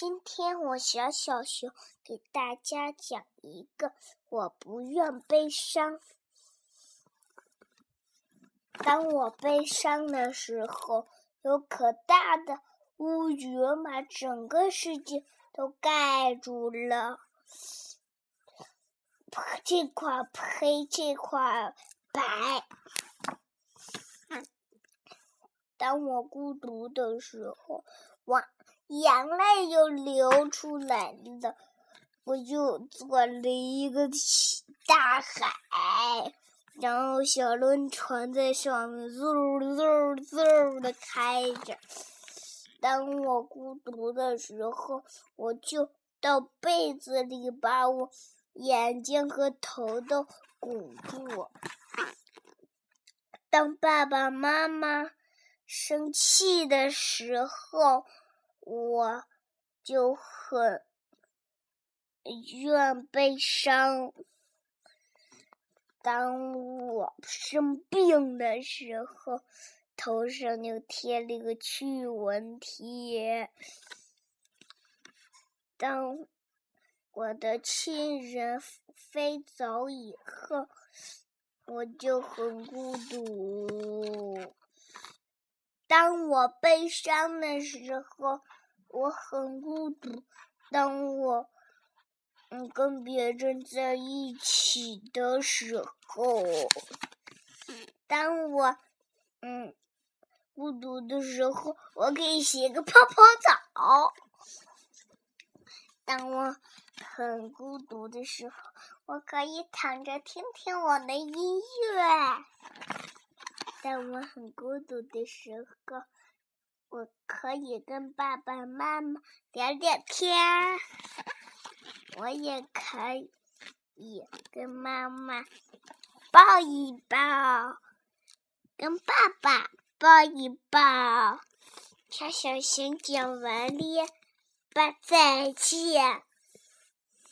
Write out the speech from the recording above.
今天我小小熊给大家讲一个，我不愿悲伤。当我悲伤的时候，有可大的乌云把整个世界都盖住了，这块黑，这块白。当我孤独的时候，我。眼泪又流出来了，我就做了一个大海，然后小轮船在上面嗖嗖嗖的开着。当我孤独的时候，我就到被子里把我眼睛和头都捂住。当爸爸妈妈生气的时候。我就很愿悲伤。当我生病的时候，头上就贴了个驱蚊贴。当我的亲人飞走以后，我就很孤独。当我悲伤的时候。我很孤独。当我嗯跟别人在一起的时候，当我嗯孤独的时候，我可以洗个泡泡澡。当我很孤独的时候，我可以躺着听听我的音乐。当我很孤独的时候。我可以跟爸爸妈妈聊聊天，我也可以跟妈妈抱一抱，跟爸爸抱一抱。小小熊讲完了，吧，再见。